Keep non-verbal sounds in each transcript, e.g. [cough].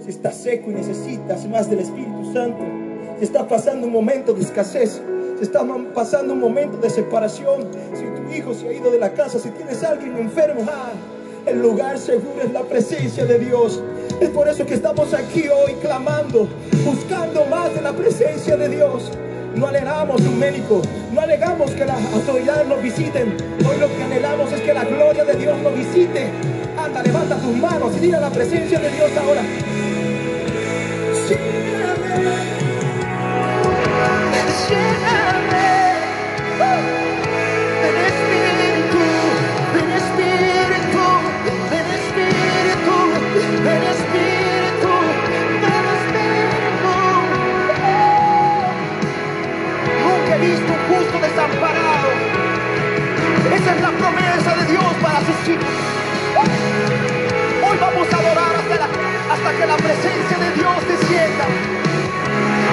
Si estás seco y necesitas más del Espíritu Santo, si estás pasando un momento de escasez, si estás pasando un momento de separación, si tu hijo se ha ido de la casa, si tienes alguien enfermo, ah, el lugar seguro es la presencia de Dios. Es por eso que estamos aquí hoy clamando, buscando más de la presencia de Dios. No anhelamos un médico, no alegamos que las autoridades nos visiten. Hoy lo que anhelamos es que la gloria de Dios nos visite. Levanta tus manos y dile la presencia de Dios ahora. desamparado. Esa es la promesa de Dios para sus hijos. Hasta que la presencia de Dios te sienta.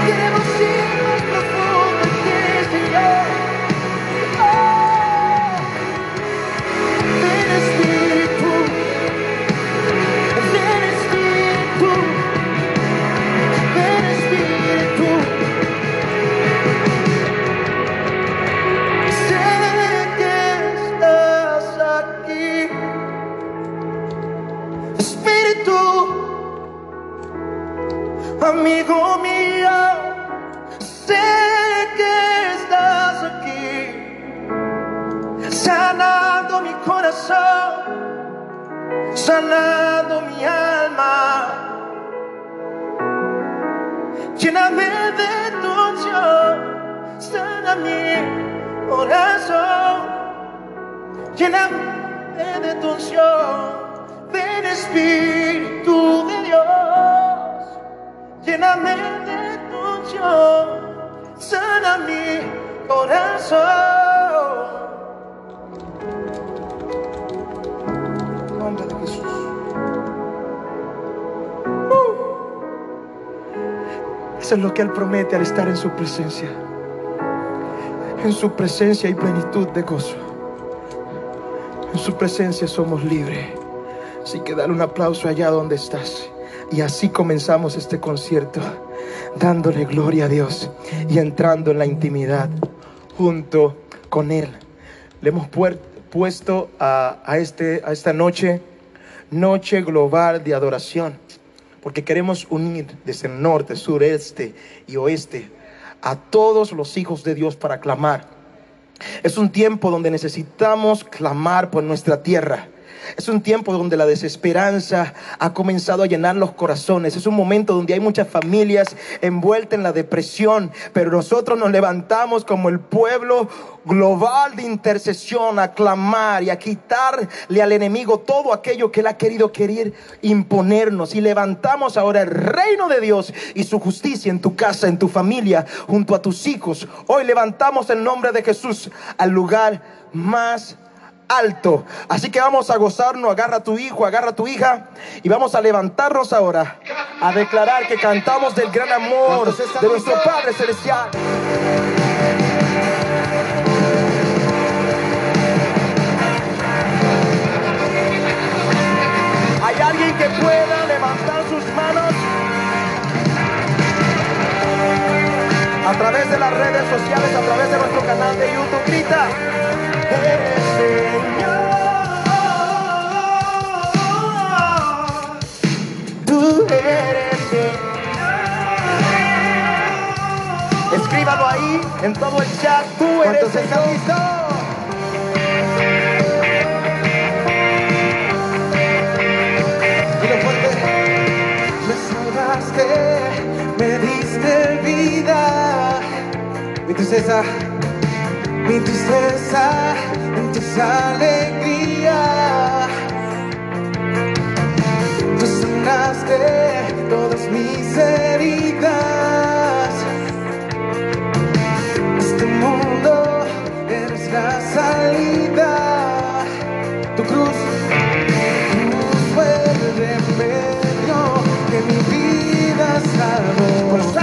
Queremos ir más profundo ti, Señor. Amigo mío, sé que estás aquí, sanando mi corazón, sanando mi alma. Lléname de tu unción, sana mi corazón, lléname de tu unción, ven Espíritu de Dios lléname de tu unción, sana mi corazón. Nombre de Jesús. Uh. Eso es lo que Él promete al estar en su presencia. En su presencia hay plenitud de gozo. En su presencia somos libres. Así que dale un aplauso allá donde estás. Y así comenzamos este concierto, dándole gloria a Dios y entrando en la intimidad junto con Él. Le hemos puesto a, este, a esta noche, noche global de adoración, porque queremos unir desde el norte, sureste y oeste a todos los hijos de Dios para clamar. Es un tiempo donde necesitamos clamar por nuestra tierra es un tiempo donde la desesperanza ha comenzado a llenar los corazones. Es un momento donde hay muchas familias envueltas en la depresión, pero nosotros nos levantamos como el pueblo global de intercesión a clamar y a quitarle al enemigo todo aquello que él ha querido querer imponernos. Y levantamos ahora el reino de Dios y su justicia en tu casa, en tu familia, junto a tus hijos. Hoy levantamos el nombre de Jesús al lugar más alto. Así que vamos a gozarnos, agarra a tu hijo, agarra a tu hija y vamos a levantarnos ahora a declarar que cantamos del gran amor de nuestro Padre Celestial. ¿Hay alguien que pueda levantar sus manos? A través de las redes sociales, a través de nuestro canal de YouTube, grita. Escríbalo ahí en todo el chat. Tú eres el Cristo. Me salvaste, me diste vida. Mi tristeza, mi tristeza, en tu alegría. Sanaste todas mis heridas. Este mundo eres la salida. Tu cruz, cruz fue el remedio que mi vida salvó.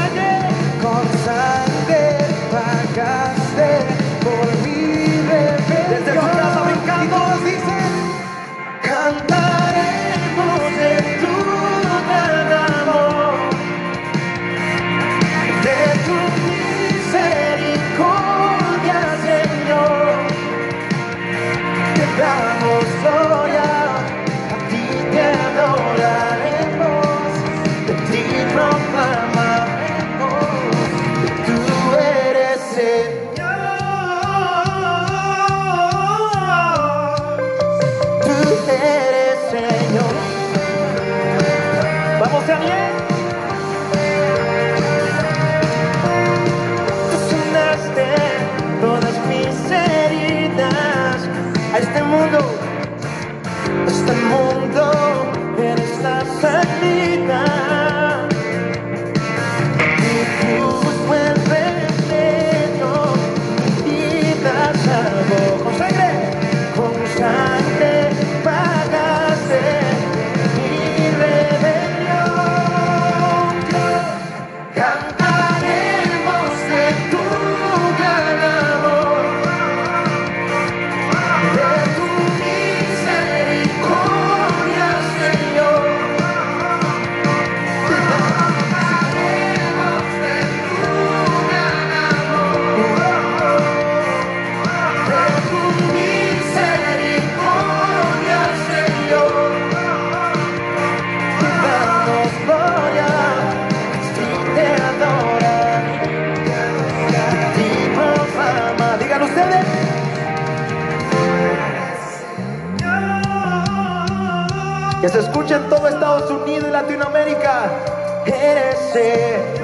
mis heridas a este mundo, a este mundo, en esta salida. en todo Estados Unidos y Latinoamérica. Eres el.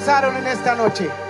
gozaron en esta noche.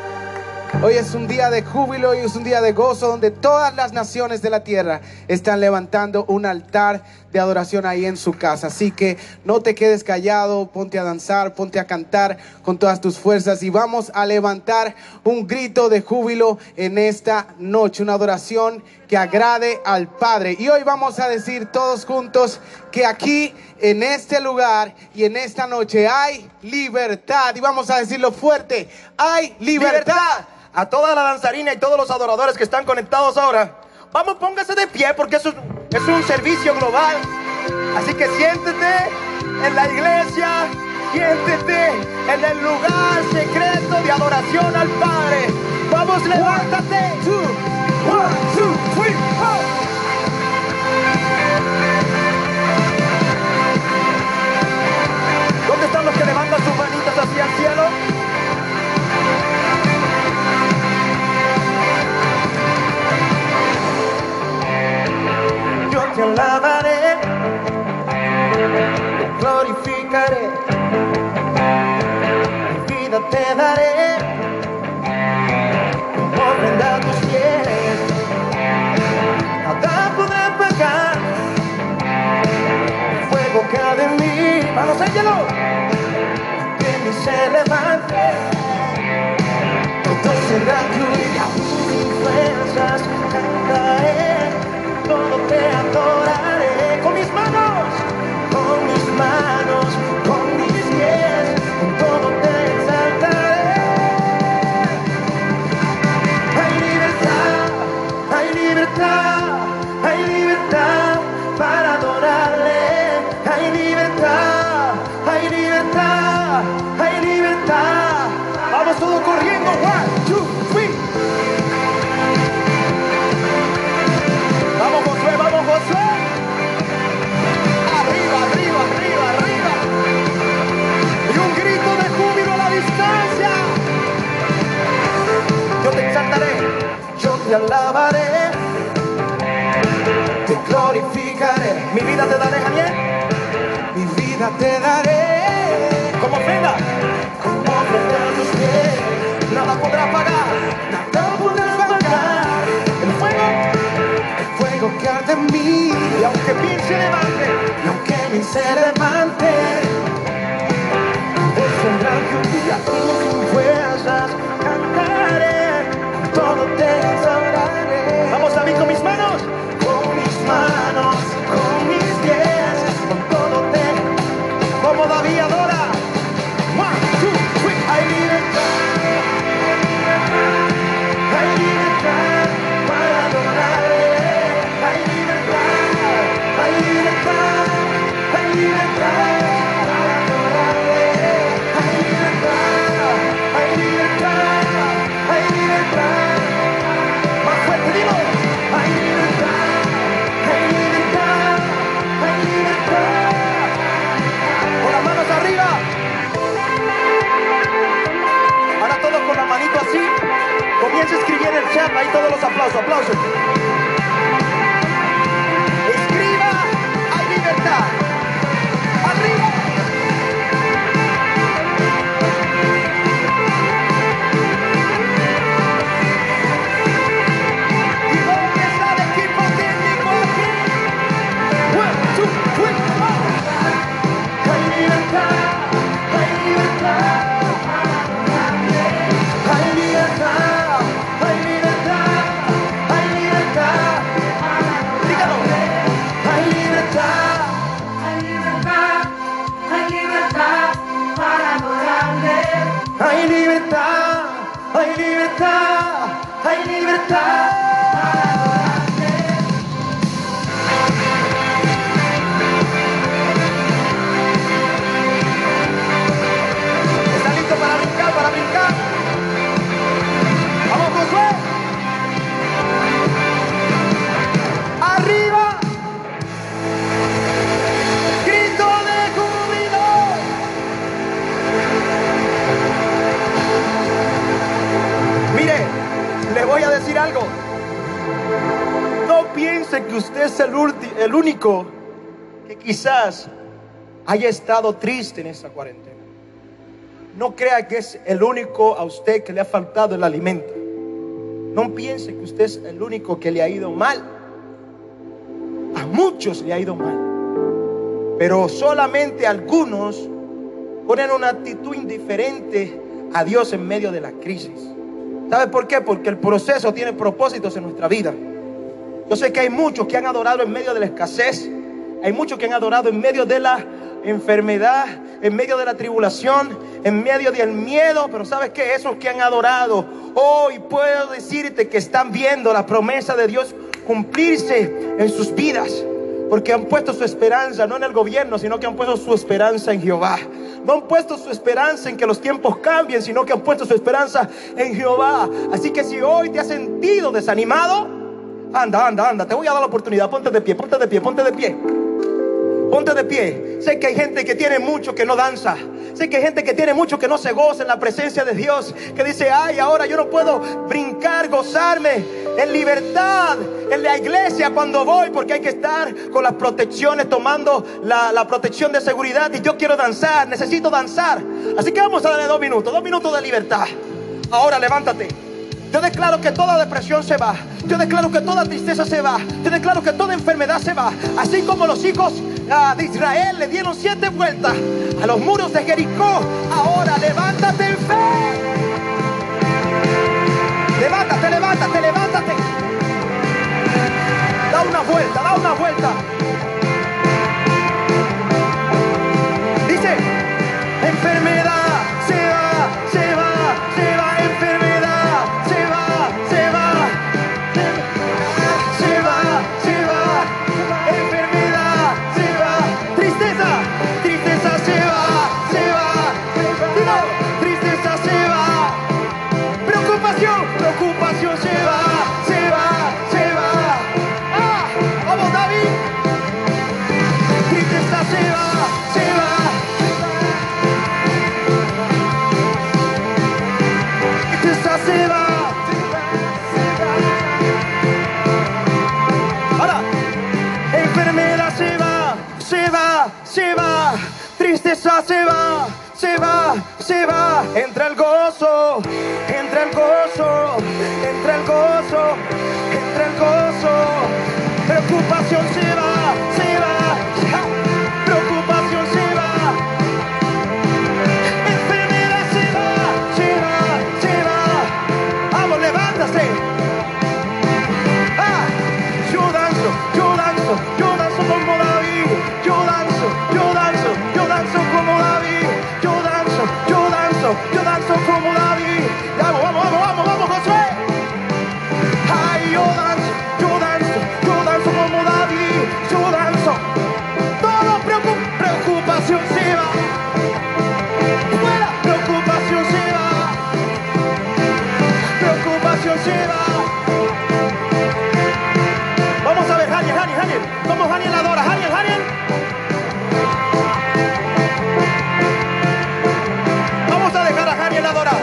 Hoy es un día de júbilo y es un día de gozo donde todas las naciones de la tierra están levantando un altar de adoración ahí en su casa. Así que no te quedes callado, ponte a danzar, ponte a cantar con todas tus fuerzas y vamos a levantar un grito de júbilo en esta noche, una adoración que agrade al Padre. Y hoy vamos a decir todos juntos que aquí, en este lugar y en esta noche hay libertad. Y vamos a decirlo fuerte, hay libertad. A toda la danzarina y todos los adoradores que están conectados ahora, vamos, póngase de pie porque eso es un servicio global. Así que siéntete en la iglesia, siéntete en el lugar secreto de adoración al Padre. Vamos, levántate. One, two, three, four. ¿Dónde están los que levantan sus manitas hacia el cielo? Todo te adoraré. te alabaré, te glorificaré, mi vida te daré, Javier, mi vida te daré, como ofrenda, como ofrenda a tus pies, nada podrá pagar, nada podrá pagar. el fuego, el fuego que arde en mí, y aunque mi se levante, y aunque mi se levante, tendrá que un día tus fuerzas todo te adoraré. Vamos a mí con mis manos, con mis manos, con Escribir en el chat. Ahí todos los aplausos, aplausos. Libertad. Voy a decir algo. No piense que usted es el, único que quizás haya estado triste en esta cuarentena. No crea que es el único a usted que le ha faltado el alimento. No piense que usted es el único que le ha ido mal. A muchos le ha ido mal. Pero solamente algunos ponen una actitud indiferente a Dios en medio de la crisis. ¿Sabe por qué? Porque el proceso tiene propósitos en nuestra vida. Yo sé que hay muchos que han adorado en medio de la escasez. Hay muchos que han adorado en medio de la enfermedad, en medio de la tribulación, en medio del miedo. Pero sabes que esos que han adorado, hoy puedo decirte que están viendo la promesa de Dios cumplirse en sus vidas. Porque han puesto su esperanza no en el gobierno, sino que han puesto su esperanza en Jehová. No han puesto su esperanza en que los tiempos cambien, sino que han puesto su esperanza en Jehová. Así que si hoy te has sentido desanimado, anda, anda, anda. Te voy a dar la oportunidad. Ponte de pie, ponte de pie, ponte de pie. Ponte de pie. Sé que hay gente que tiene mucho que no danza. Sé que hay gente que tiene mucho que no se goza en la presencia de Dios. Que dice, ay, ahora yo no puedo brincar, gozarme en libertad en la iglesia cuando voy porque hay que estar con las protecciones, tomando la, la protección de seguridad. Y yo quiero danzar, necesito danzar. Así que vamos a darle dos minutos, dos minutos de libertad. Ahora levántate. Yo declaro que toda depresión se va. Yo declaro que toda tristeza se va. Yo declaro que toda enfermedad se va. Así como los hijos ah, de Israel le dieron siete vueltas a los muros de Jericó. Ahora levántate en fe. Levántate, levántate, levántate. Da una vuelta, da una vuelta. Dice, enfermedad gozo. Preocupación se va, Adora, Vamos a dejar a Hariel adorar.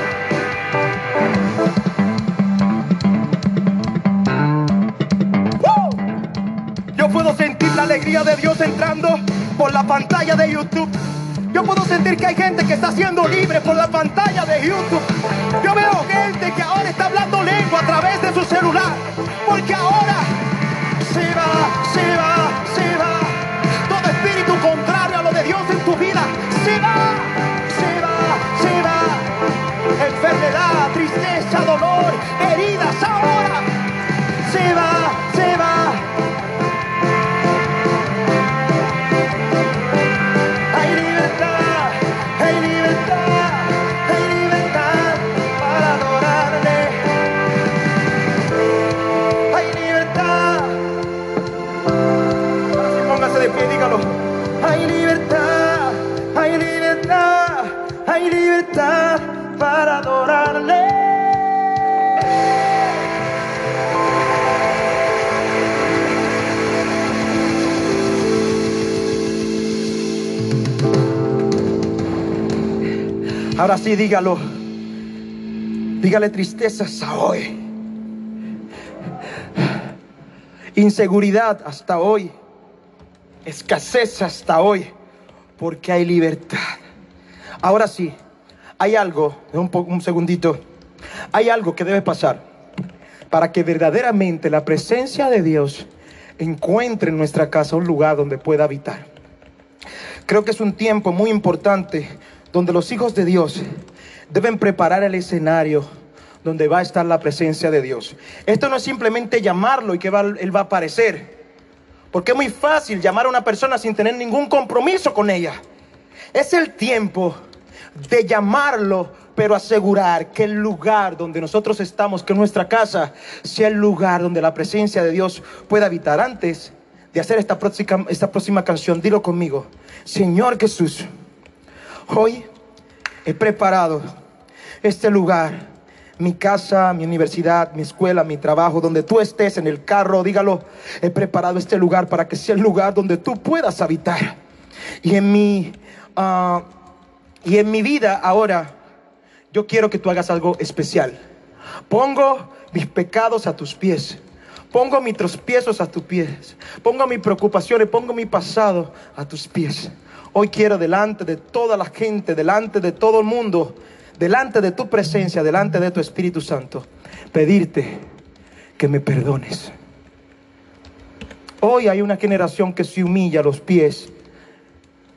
¡Uh! Yo puedo sentir la alegría de Dios entrando por la pantalla de YouTube. Yo puedo sentir que hay gente que está siendo libre por la pantalla de YouTube. Yo veo gente que ahora está hablando lengua a través de su celular. Porque ahora se va, se va. Se va, se va, se va. Enfermedad, tristeza, dolor, heridas, ahora Ahora sí, dígalo. Dígale tristezas a hoy. Inseguridad hasta hoy. Escasez hasta hoy. Porque hay libertad. Ahora sí, hay algo, un, un segundito. Hay algo que debe pasar para que verdaderamente la presencia de Dios encuentre en nuestra casa un lugar donde pueda habitar. Creo que es un tiempo muy importante donde los hijos de Dios deben preparar el escenario donde va a estar la presencia de Dios. Esto no es simplemente llamarlo y que Él va a aparecer. Porque es muy fácil llamar a una persona sin tener ningún compromiso con ella. Es el tiempo de llamarlo, pero asegurar que el lugar donde nosotros estamos, que nuestra casa, sea el lugar donde la presencia de Dios pueda habitar. Antes de hacer esta próxima, esta próxima canción, dilo conmigo. Señor Jesús, hoy he preparado este lugar, mi casa, mi universidad, mi escuela, mi trabajo, donde tú estés en el carro, dígalo, he preparado este lugar para que sea el lugar donde tú puedas habitar. Y en mi, ah, y en mi vida ahora, yo quiero que tú hagas algo especial. Pongo mis pecados a tus pies. Pongo mis tropiezos a tus pies. Pongo mis preocupaciones, pongo mi pasado a tus pies. Hoy quiero delante de toda la gente, delante de todo el mundo, delante de tu presencia, delante de tu Espíritu Santo, pedirte que me perdones. Hoy hay una generación que se humilla a los pies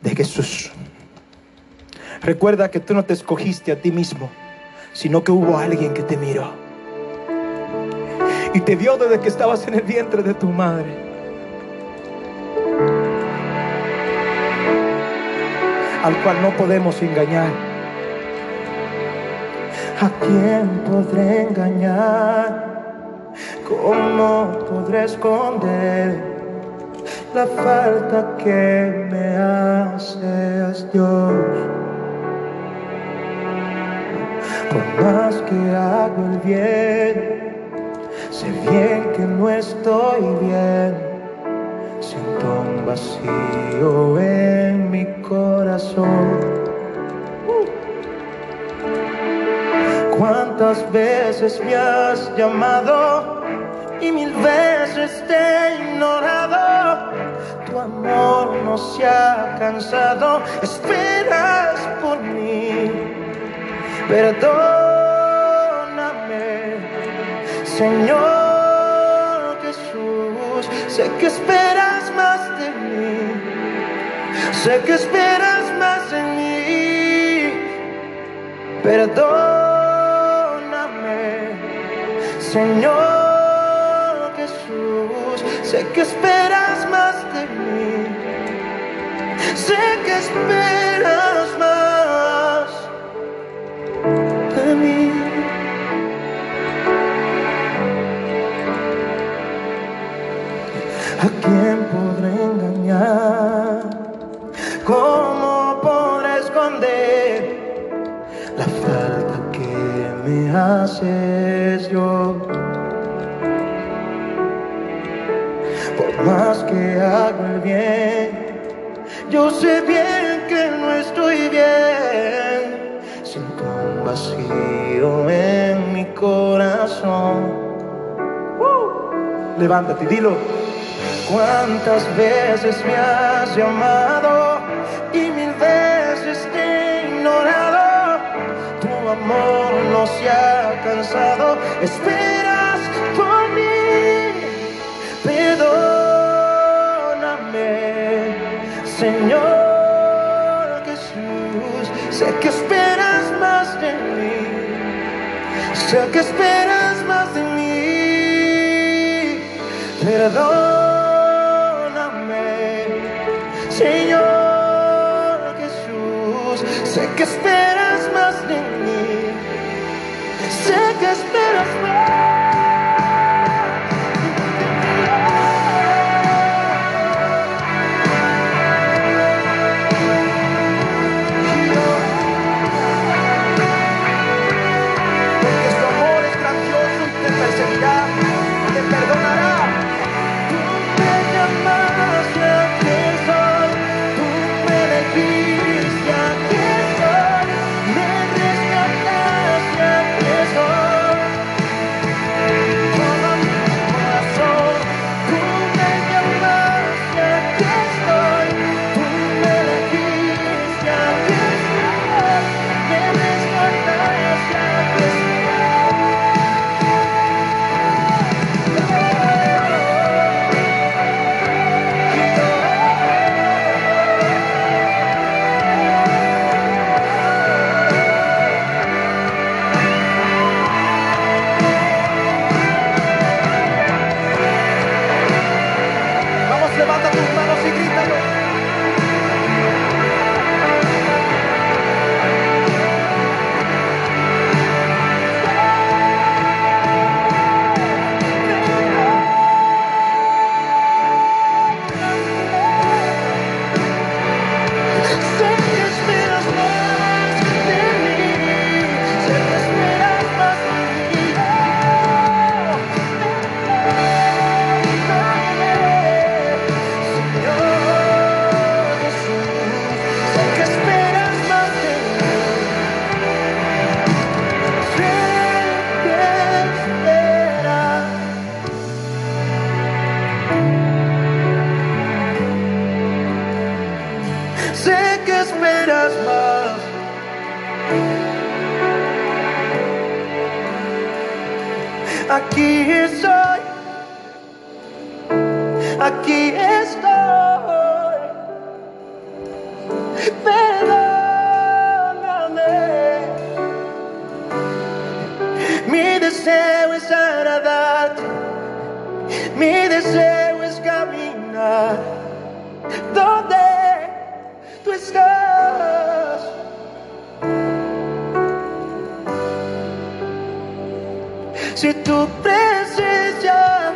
de Jesús. Recuerda que tú no te escogiste a ti mismo, sino que hubo alguien que te miró y te vio desde que estabas en el vientre de tu madre. Al cual no podemos engañar. ¿A quién podré engañar? ¿Cómo podré esconder la falta que me haces, Dios? Por más que hago el bien, sé bien que no estoy bien. Siento un vacío en mi corazón. ¿Cuántas veces me has llamado y mil veces te he ignorado? Tu amor no se ha cansado, esperas por mí. Perdóname, Señor Jesús. Sé que esperas más de mí. Sé que esperas más de mí. Perdóname, Señor Jesús. Sé que esperas más de mí. Sé que esperas más de mí. ¿A ¿Cómo podré esconder la falta que me haces yo? Por más que hago el bien, yo sé bien que no estoy bien. Siento un vacío en mi corazón. Uh. Levántate dilo. Cuántas veces me has llamado amor no se ha cansado. Esperas por mí. Perdóname, Señor Jesús. Sé que esperas más de mí. Sé que esperas más de mí. Perdóname, Señor Jesús. Sé que esperas Sé Sé que esperas más. Aquí estoy. Aquí estoy. Perdóname. Mi deseo es agradarte. Mi deseo donde tú estás. Si tu presencia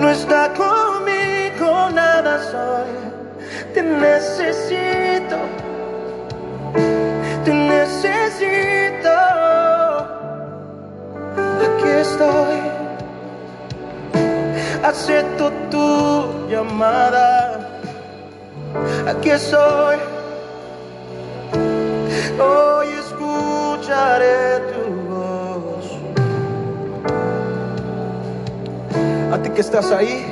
no está conmigo, nada soy. Te necesito, te necesito. Aquí estoy, acepto tu llamada. Aquí estoy, hoy escucharé tu voz. A ti que estás ahí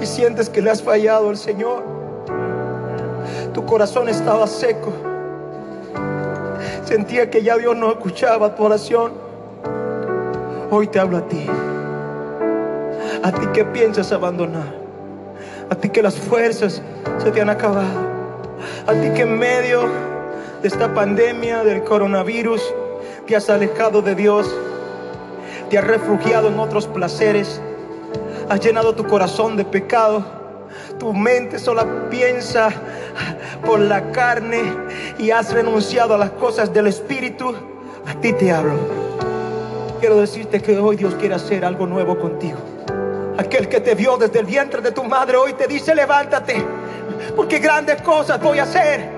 y sientes que le has fallado al Señor, tu corazón estaba seco, sentía que ya Dios no escuchaba tu oración. Hoy te hablo a ti, a ti que piensas abandonar, a ti que las fuerzas se te han acabado, a ti que en medio de esta pandemia del coronavirus te has alejado de Dios te has refugiado en otros placeres, has llenado tu corazón de pecado, tu mente sola piensa por la carne y has renunciado a las cosas del Espíritu, a ti te hablo. Quiero decirte que hoy Dios quiere hacer algo nuevo contigo. Aquel que te vio desde el vientre de tu madre hoy te dice levántate, porque grandes cosas voy a hacer.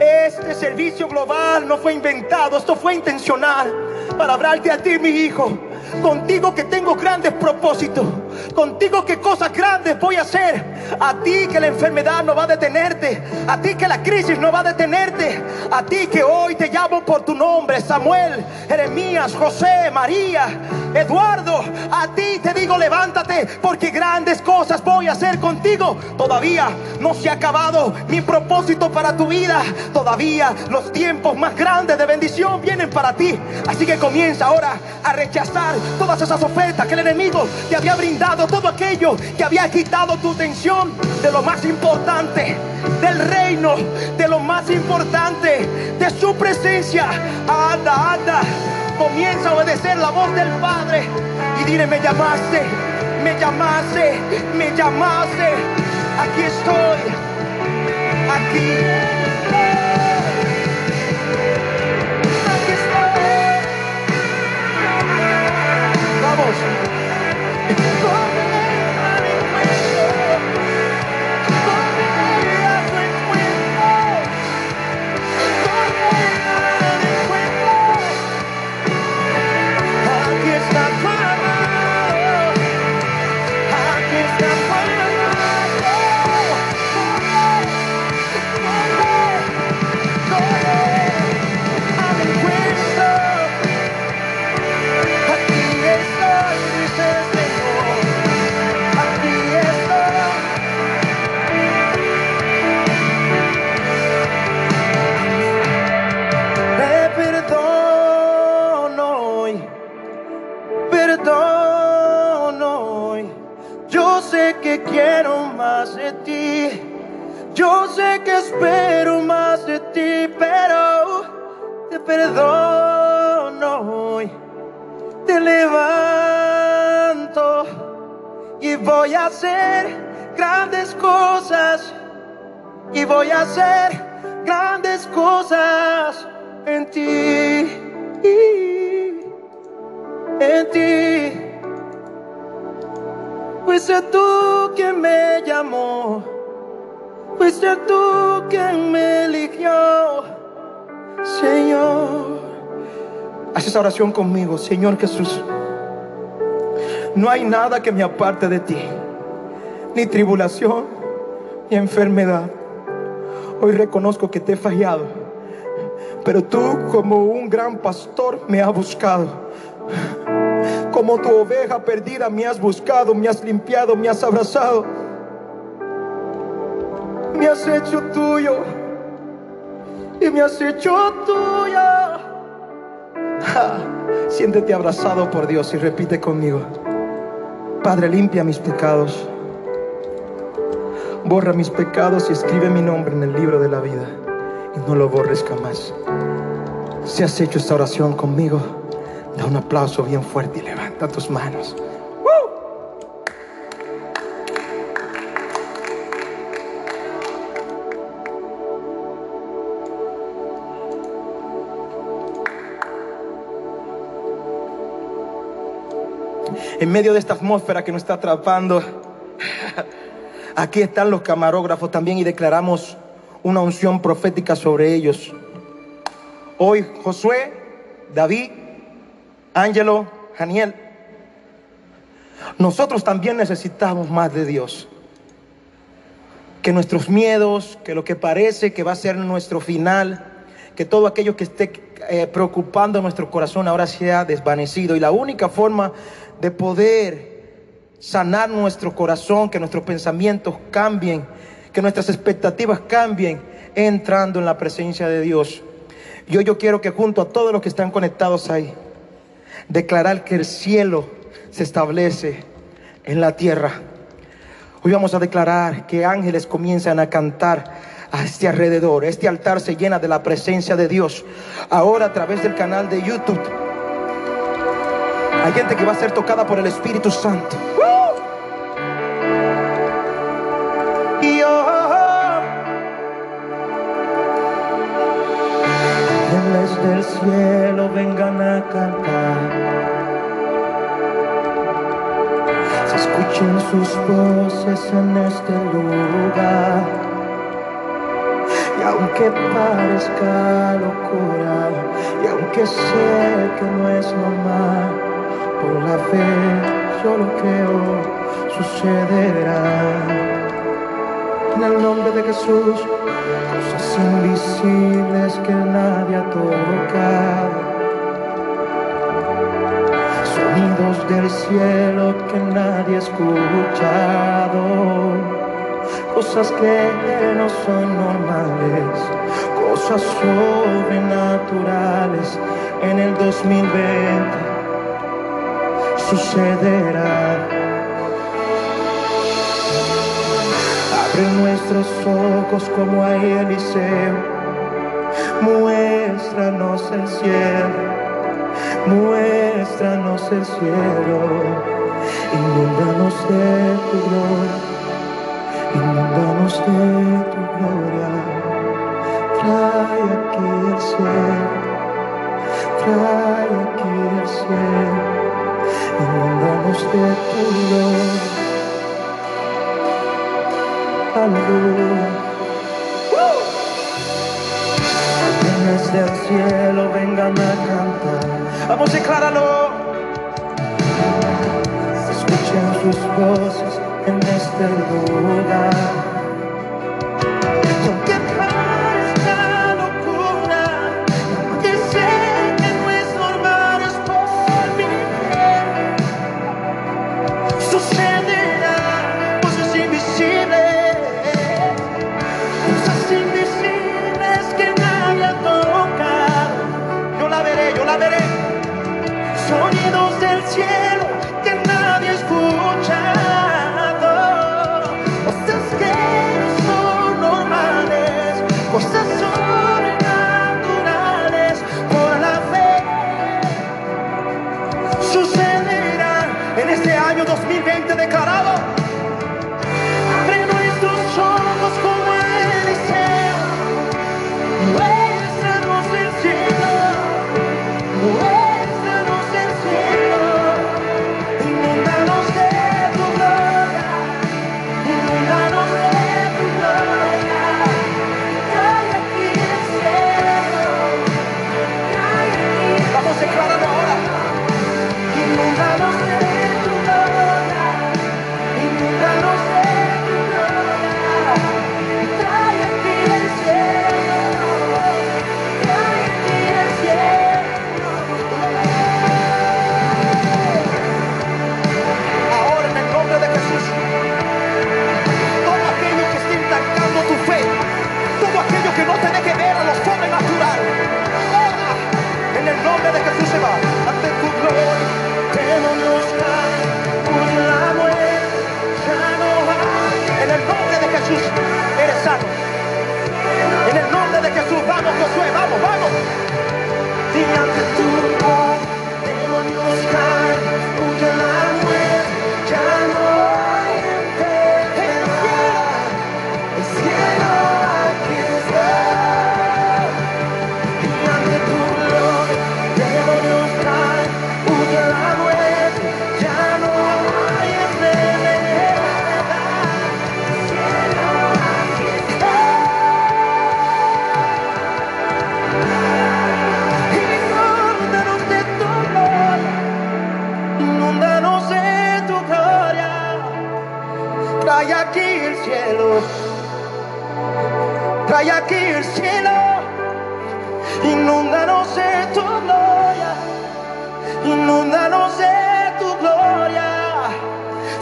Este servicio global no fue inventado, esto fue intencional para hablarte a ti, mi hijo. Contigo que tengo grandes propósitos. Contigo qué cosas grandes voy a hacer. A ti que la enfermedad no va a detenerte. A ti que la crisis no va a detenerte. A ti que hoy te llamo por tu nombre. Samuel, Jeremías, José, María, Eduardo. A ti te digo levántate porque grandes cosas voy a hacer contigo. Todavía no se ha acabado mi propósito para tu vida. Todavía los tiempos más grandes de bendición vienen para ti. Así que comienza ahora a rechazar todas esas ofertas que el enemigo te había brindado. Todo aquello que había quitado tu atención de lo más importante, del reino, de lo más importante, de su presencia. Anda, anda. Comienza a obedecer la voz del Padre y dile, me llamaste, me llamaste, me llamaste. Aquí estoy, aquí. Voy a hacer grandes cosas en ti, en ti. Fuiste tú quien me llamó, fuiste tú quien me eligió, Señor. Haz esa oración conmigo, Señor Jesús. No hay nada que me aparte de ti, ni tribulación, ni enfermedad. Hoy reconozco que te he fallado, pero tú como un gran pastor me has buscado. Como tu oveja perdida me has buscado, me has limpiado, me has abrazado. Me has hecho tuyo y me has hecho tuya. Ja, Siéntete abrazado por Dios y repite conmigo. Padre, limpia mis pecados. Borra mis pecados y escribe mi nombre en el libro de la vida. Y no lo borres jamás. Si has hecho esta oración conmigo, da un aplauso bien fuerte y levanta tus manos. En medio de esta atmósfera que nos está atrapando, aquí están los camarógrafos también y declaramos una unción profética sobre ellos. Hoy Josué, David, Ángelo, Daniel, nosotros también necesitamos más de Dios. Que nuestros miedos, que lo que parece que va a ser nuestro final, que todo aquello que esté eh, preocupando nuestro corazón ahora sea desvanecido. Y la única forma de poder sanar nuestro corazón, que nuestros pensamientos cambien, que nuestras expectativas cambien, entrando en la presencia de Dios. Yo, yo quiero que junto a todos los que están conectados ahí, declarar que el cielo se establece en la tierra. Hoy vamos a declarar que ángeles comienzan a cantar a este alrededor. Este altar se llena de la presencia de Dios. Ahora a través del canal de YouTube. Hay gente que va a ser tocada por el Espíritu Santo. Y ángeles del cielo vengan a cantar. Se escuchen sus voces en este lugar. Y aunque parezca locura, y aunque sé que no es normal, por la fe, solo creo, sucederá. En el nombre de Jesús, cosas invisibles que nadie ha tocado. Sonidos del cielo que nadie ha escuchado. Cosas que no son normales, cosas sobrenaturales en el 2020 sucederá. Abre nuestros ojos como a Eliseo, muéstranos el cielo, muéstranos el cielo, inundanos de tu gloria, inundanos de tu gloria, trae aquí el cielo. de puro Aleluya ¡Uh! En cielo vengan a cantar Vamos, decláralo Escuchen sus voces en este lugar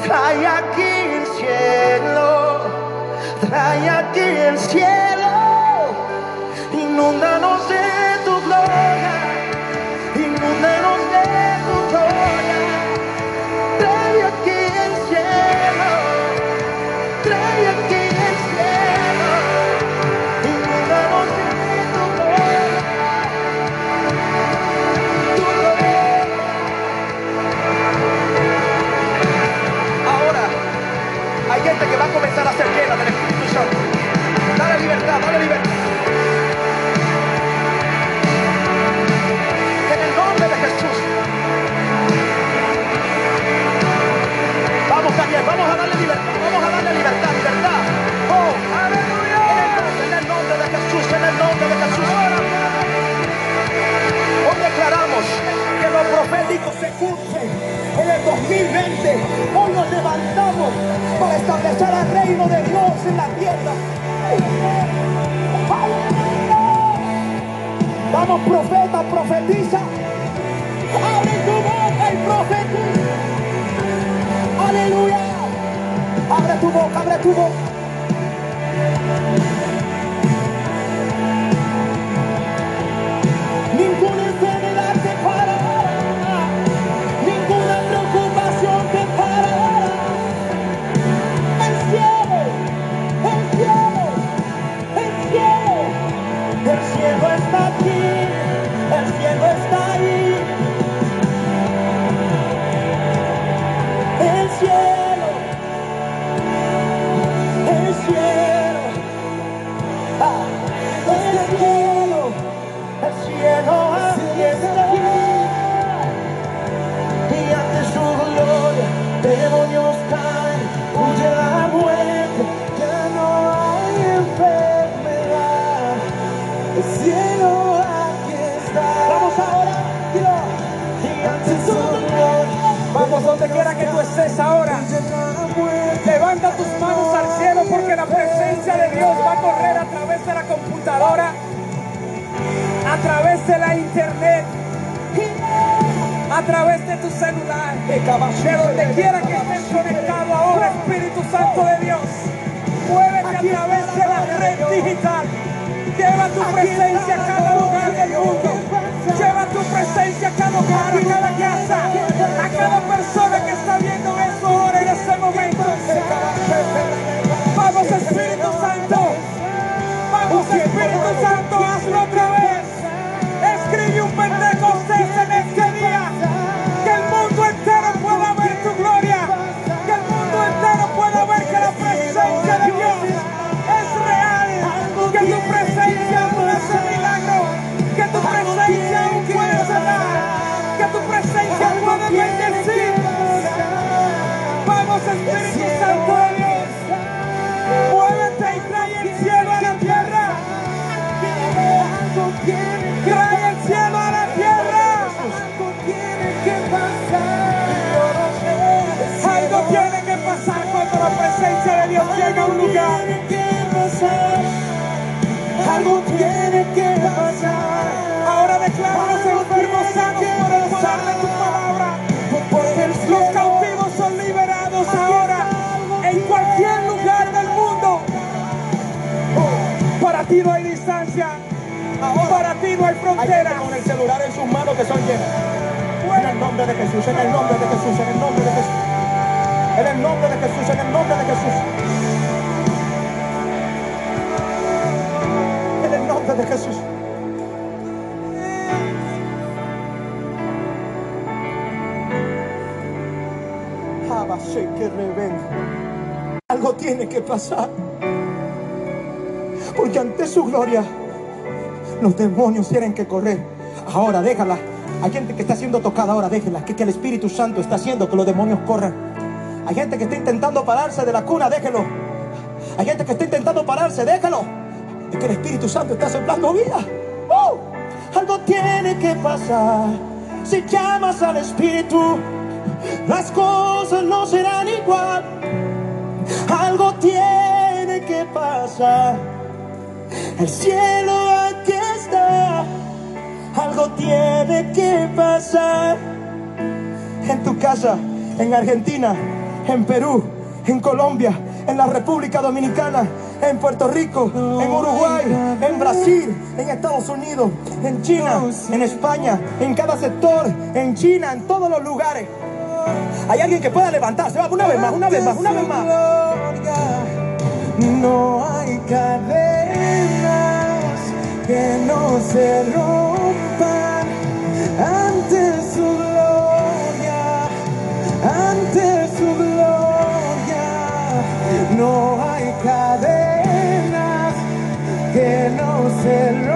trae aquí el cielo, trae aquí el cielo, inúndanos de Vamos a darle libertad, vamos a darle libertad, libertad. Oh, aleluya. En el nombre de Jesús, en el nombre de Jesús. Hoy declaramos que lo profético se cumple en el 2020. Hoy nos levantamos para establecer el reino de Dios en la tierra. Vamos, profeta, profetiza. Abre tu boca y profetiza. Aleluya. Abre tu boca, abre tu boca. Través de la internet, a través de tu celular, de donde quiera que estés conectado ahora, Espíritu Santo de Dios. Muévete a través de la red digital. Lleva tu presencia a cada lugar del mundo. Lleva tu presencia a cada hogar, a cada casa, a cada persona que está viendo llega a un lugar. Algo tiene que pasar. Ahora declara a los enfermos sanos por el poder de tu palabra. Los cautivos son liberados ahora en cualquier lugar del mundo. Para ti no hay distancia. Para ti no hay Hay frontera. con el celular en sus manos que son llenas. En el nombre de Jesús, en el nombre de Jesús, en el nombre de Jesús. En el nombre de Jesús, en el nombre de Jesús. De Jesús. Que revende. Algo tiene que pasar. Porque ante su gloria los demonios tienen que correr. Ahora déjala. Hay gente que está siendo tocada ahora, déjela. Que, que el Espíritu Santo está haciendo que los demonios corran. Hay gente que está intentando pararse de la cuna, déjelo. Hay gente que está intentando pararse, déjalo. Es que el Espíritu Santo está soplando vida. ¡Oh! Algo tiene que pasar. Si llamas al Espíritu, las cosas no serán igual. Algo tiene que pasar. El cielo aquí está. Algo tiene que pasar. En tu casa, en Argentina, en Perú, en Colombia, en la República Dominicana, en Puerto Rico, en Uruguay, en Brasil, en Estados Unidos, en China, en España, en cada sector, en China, en todos los lugares. Hay alguien que pueda levantarse. Va, una vez más, una vez más, una vez más. No hay cadenas que no se rompan ante su gloria, ante su gloria. Que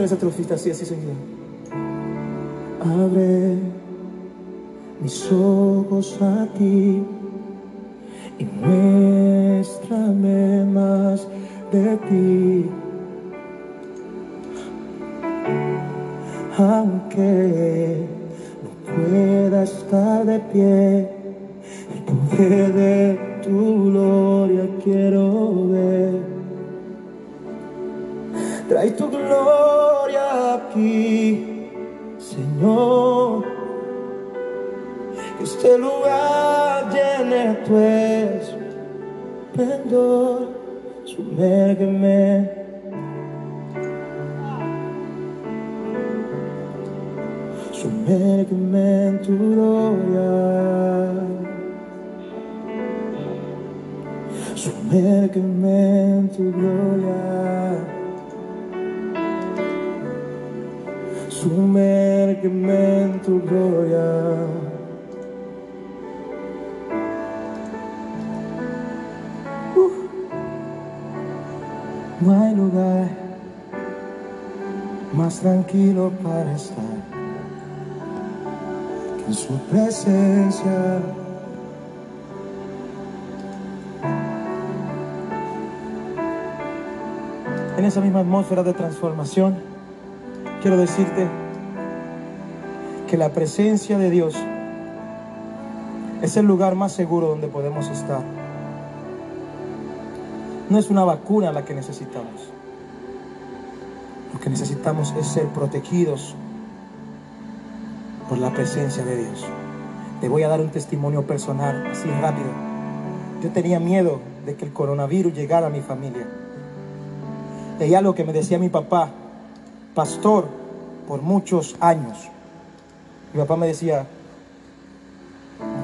hacer esa trofita así, así, Señor. Abre mis ojos a ti y muéstrame más de ti. Aunque no pueda estar de pie, el poder de tu gloria quiero ver. Trae tu gloria aquí, Señor. Que este lugar llene tu esplendor. Sumérgeme. Sumérgeme en tu gloria. Sumérgeme en tu gloria. Sumérgeme en tu gloria. Uh. No hay lugar más tranquilo para estar que en su presencia. En esa misma atmósfera de transformación, quiero decirte que la presencia de Dios es el lugar más seguro donde podemos estar. No es una vacuna la que necesitamos. Lo que necesitamos es ser protegidos por la presencia de Dios. Te voy a dar un testimonio personal, así rápido. Yo tenía miedo de que el coronavirus llegara a mi familia. Y algo que me decía mi papá, pastor, por muchos años. Mi papá me decía,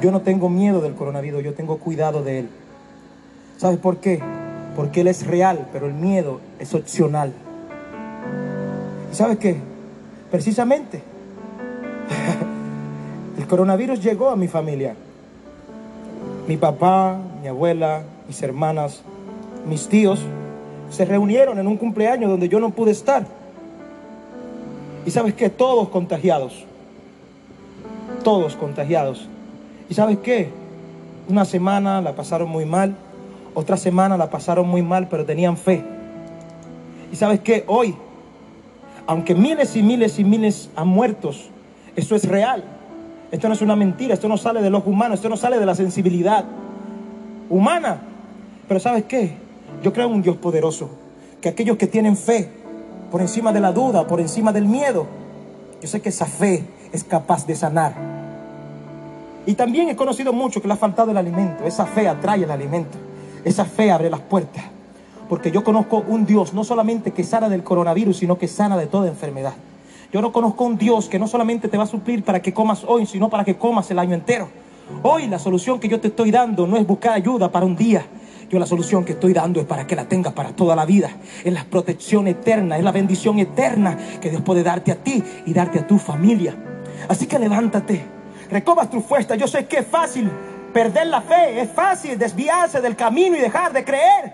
yo no tengo miedo del coronavirus, yo tengo cuidado de él. ¿Sabes por qué? Porque él es real, pero el miedo es opcional. ¿Y sabes qué? Precisamente, [laughs] el coronavirus llegó a mi familia. Mi papá, mi abuela, mis hermanas, mis tíos se reunieron en un cumpleaños donde yo no pude estar. Y sabes qué? Todos contagiados. Todos contagiados. ¿Y sabes qué? Una semana la pasaron muy mal, otra semana la pasaron muy mal, pero tenían fe. ¿Y sabes qué? Hoy, aunque miles y miles y miles han muertos, eso es real. Esto no es una mentira, esto no sale de los humanos, esto no sale de la sensibilidad humana. Pero ¿sabes qué? Yo creo en un Dios poderoso, que aquellos que tienen fe, por encima de la duda, por encima del miedo, yo sé que esa fe es capaz de sanar. Y también he conocido mucho que le ha faltado el alimento. Esa fe atrae el alimento. Esa fe abre las puertas. Porque yo conozco un Dios no solamente que sana del coronavirus, sino que sana de toda enfermedad. Yo no conozco un Dios que no solamente te va a suplir para que comas hoy, sino para que comas el año entero. Hoy la solución que yo te estoy dando no es buscar ayuda para un día. Yo la solución que estoy dando es para que la tengas para toda la vida. Es la protección eterna, es la bendición eterna que Dios puede darte a ti y darte a tu familia. Así que levántate, recobras tu fuerza. Yo sé que es fácil perder la fe, es fácil desviarse del camino y dejar de creer.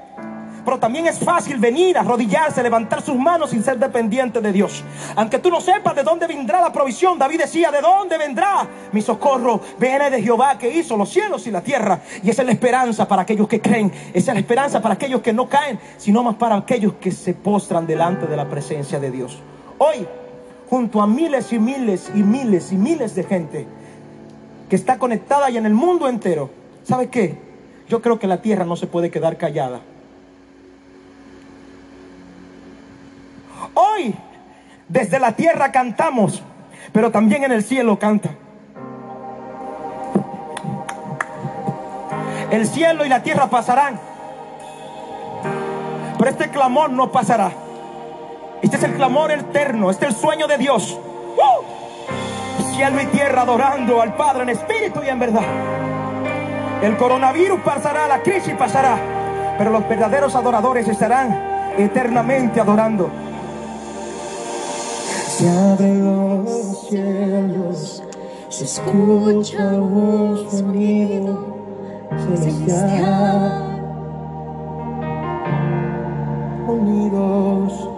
Pero también es fácil venir, arrodillarse, levantar sus manos sin ser dependiente de Dios. Aunque tú no sepas de dónde vendrá la provisión, David decía, ¿de dónde vendrá mi socorro? Viene de Jehová que hizo los cielos y la tierra. Y esa es la esperanza para aquellos que creen. Esa es la esperanza para aquellos que no caen, sino más para aquellos que se postran delante de la presencia de Dios. Hoy, junto a miles y miles y miles y miles de gente que está conectada y en el mundo entero, ¿sabe qué? Yo creo que la tierra no se puede quedar callada. Hoy, desde la tierra cantamos. pero también en el cielo canta. El cielo y la tierra pasarán, pero este clamor no pasará. Este es el clamor eterno, este es el sueño de Dios. ¡Uh! Cielo y tierra adorando al Padre en espíritu y en verdad. El coronavirus pasará, la crisis pasará, pero los verdaderos adoradores estarán eternamente adorando. Se abren los cielos, se escucha un sonido celestial. Unidos,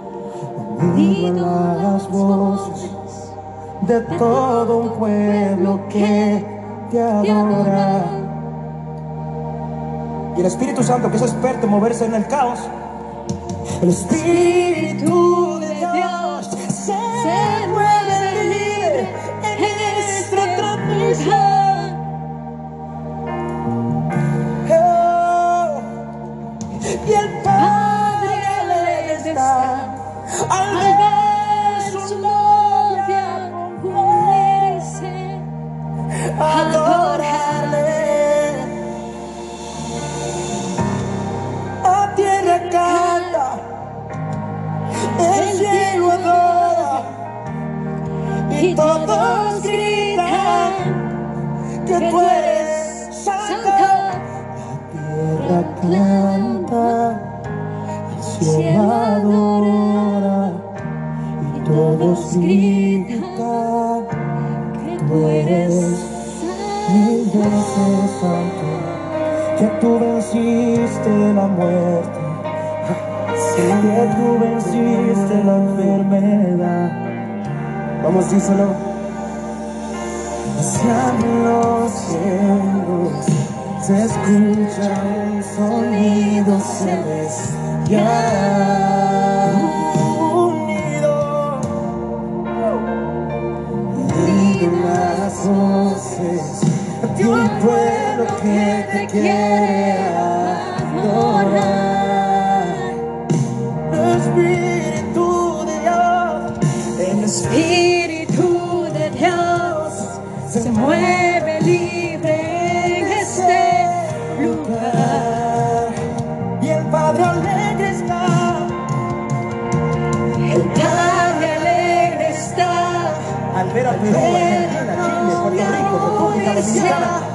unidas las voces de todo un pueblo que te adora. Y el Espíritu Santo, que es experto en moverse en el caos, El Espíritu que tú eres santa. La tierra canta, el cielo adora y todos gritan que tú eres mil veces santo, que tú venciste la muerte, que tú venciste la enfermedad. Vamos, díselo. Los cielos se escucha un sonido celestial. Unido, unido las voces de un pueblo que te quiere adorar. Espíritu de Dios, el Espíritu se mueve libre en este lugar. Y el Padre alegre está, el Padre alegre está. al ver a Perú, Argentina, Chile, Puerto Rico, República Dominicana,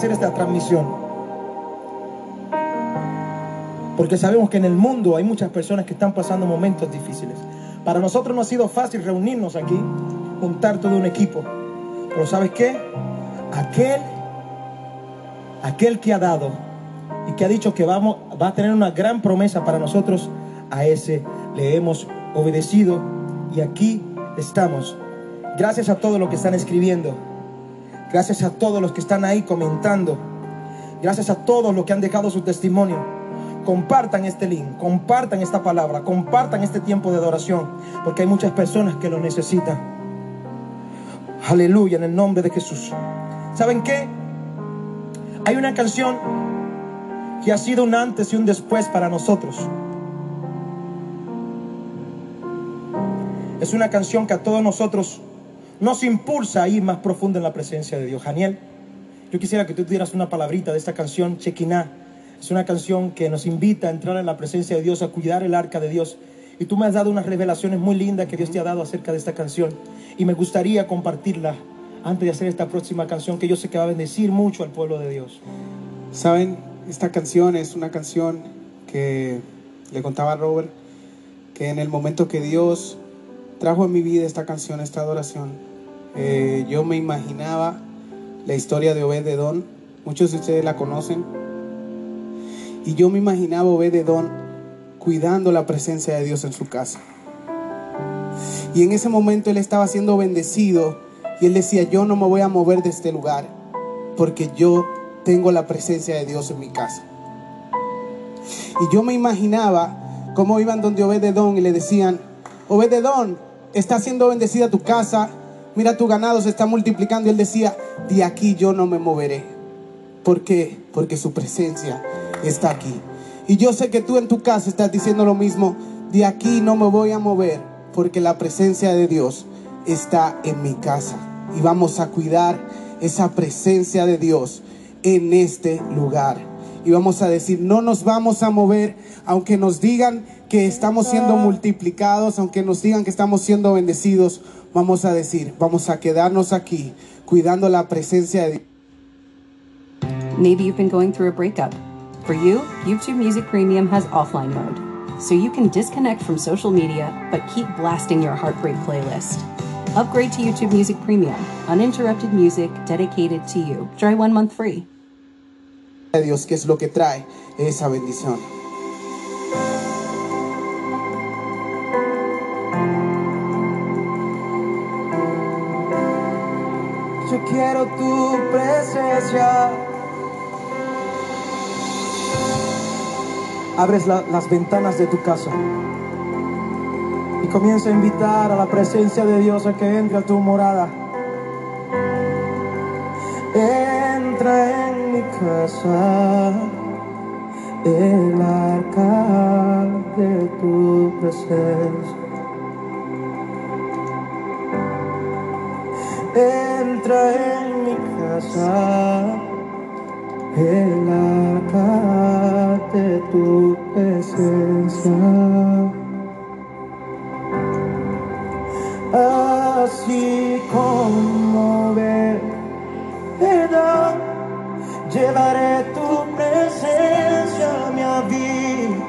hacer esta transmisión. Porque sabemos que en el mundo hay muchas personas que están pasando momentos difíciles. Para nosotros no ha sido fácil reunirnos aquí, juntar todo un equipo. Pero ¿sabes qué? Aquel aquel que ha dado y que ha dicho que vamos, va a tener una gran promesa para nosotros, a ese le hemos obedecido y aquí estamos. Gracias a todos los que están escribiendo, gracias a todos los que están ahí comentando, gracias a todos los que han dejado su testimonio. Compartan este link, compartan esta palabra, compartan este tiempo de adoración, porque hay muchas personas que lo necesitan. Aleluya, en el nombre de Jesús. ¿Saben qué? Hay una canción que ha sido un antes y un después para nosotros. Es una canción que a todos nosotros nos impulsa a ir más profundo en la presencia de Dios. Daniel, yo quisiera que tú dieras una palabrita de esta canción, Chequiná. Es una canción que nos invita a entrar en la presencia de Dios, a cuidar el arca de Dios. Y tú me has dado unas revelaciones muy lindas que Dios te ha dado acerca de esta canción. Y me gustaría compartirla antes de hacer esta próxima canción que yo sé que va a bendecir mucho al pueblo de Dios. Saben, esta canción es una canción que le contaba a Robert que en el momento que Dios trajo en mi vida esta canción, esta adoración, eh, yo me imaginaba la historia de Obed-Edom. Muchos de ustedes la conocen. Y yo me imaginaba a Obed-Edom cuidando la presencia de Dios en su casa. Y en ese momento él estaba siendo bendecido y él decía, yo no me voy a mover de este lugar porque yo tengo la presencia de Dios en mi casa. Y yo me imaginaba cómo iban donde Obededón y le decían, Obededón, está siendo bendecida tu casa, mira tu ganado se está multiplicando. Y él decía, de aquí yo no me moveré. ¿Por qué? Porque su presencia está aquí. Y yo sé que tú en tu casa estás diciendo lo mismo, de aquí no me voy a mover porque la presencia de Dios está en mi casa. Y vamos a cuidar esa presencia de Dios en este lugar. Y vamos a decir, no nos vamos a mover, aunque nos digan que estamos siendo multiplicados, aunque nos digan que estamos siendo bendecidos, vamos a decir, vamos a quedarnos aquí cuidando la presencia de Dios. Maybe you've been going through a breakup. For you, YouTube Music Premium has offline mode, so you can disconnect from social media but keep blasting your heartbreak playlist. Upgrade to YouTube Music Premium, uninterrupted music dedicated to you. Try one month free. Dios, que es lo que trae esa bendición. Quiero tu presencia. Abres la- las ventanas de tu casa y comienza a invitar a la presencia de Dios a que entre a tu morada. Entra en mi casa, el arca de tu presencia. Entra en mi casa, el de tu presencia. Así como verdad, llevaré tu presencia a mi habitación.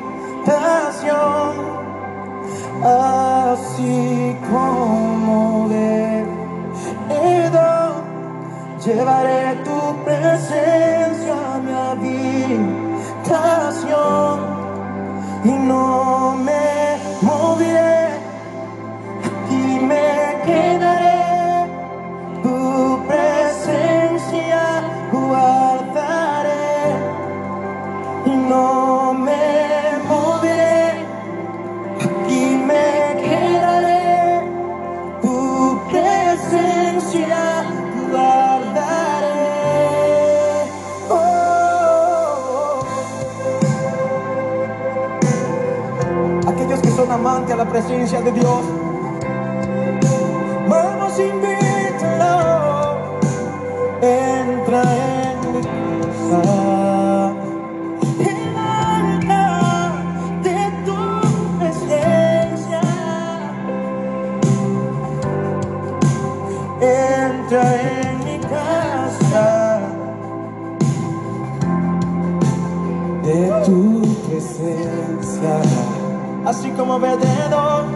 Así como llevaré tu presencia a mi habitación y no me moveré presencia de Dios Así como vedero